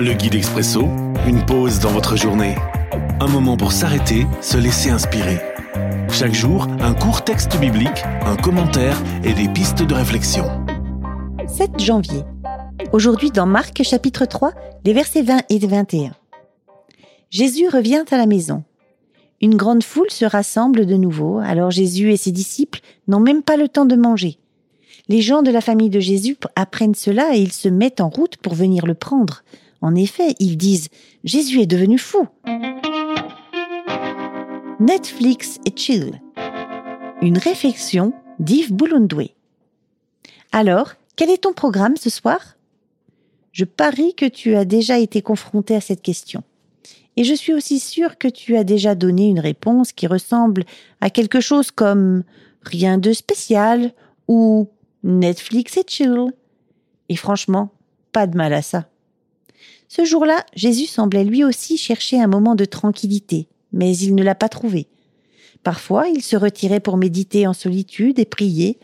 Le guide expresso, une pause dans votre journée. Un moment pour s'arrêter, se laisser inspirer. Chaque jour, un court texte biblique, un commentaire et des pistes de réflexion. 7 janvier. Aujourd'hui dans Marc chapitre 3, les versets 20 et 21. Jésus revient à la maison. Une grande foule se rassemble de nouveau, alors Jésus et ses disciples n'ont même pas le temps de manger. Les gens de la famille de Jésus apprennent cela et ils se mettent en route pour venir le prendre. En effet, ils disent Jésus est devenu fou. Netflix et chill. Une réflexion d'Yves Boulondoué. Alors, quel est ton programme ce soir? Je parie que tu as déjà été confronté à cette question. Et je suis aussi sûre que tu as déjà donné une réponse qui ressemble à quelque chose comme rien de spécial ou Netflix et chill. Et franchement, pas de mal à ça. Ce jour-là, Jésus semblait lui aussi chercher un moment de tranquillité, mais il ne l'a pas trouvé. Parfois, il se retirait pour méditer en solitude et prier.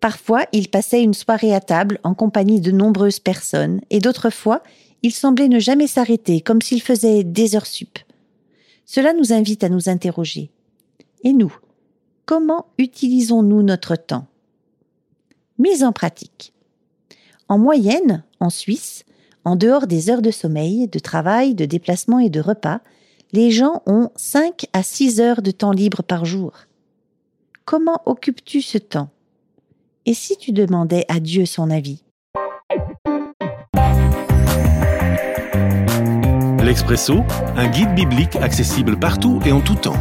Parfois, il passait une soirée à table en compagnie de nombreuses personnes, et d'autres fois, il semblait ne jamais s'arrêter, comme s'il faisait des heures sup. Cela nous invite à nous interroger. Et nous, comment utilisons-nous notre temps? Mise en pratique. En moyenne, en Suisse, en dehors des heures de sommeil, de travail, de déplacement et de repas, les gens ont 5 à 6 heures de temps libre par jour. Comment occupes-tu ce temps? Et si tu demandais à Dieu son avis? L'Expresso, un guide biblique accessible partout et en tout temps.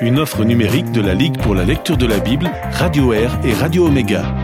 Une offre numérique de la Ligue pour la lecture de la Bible, Radio Air et Radio Omega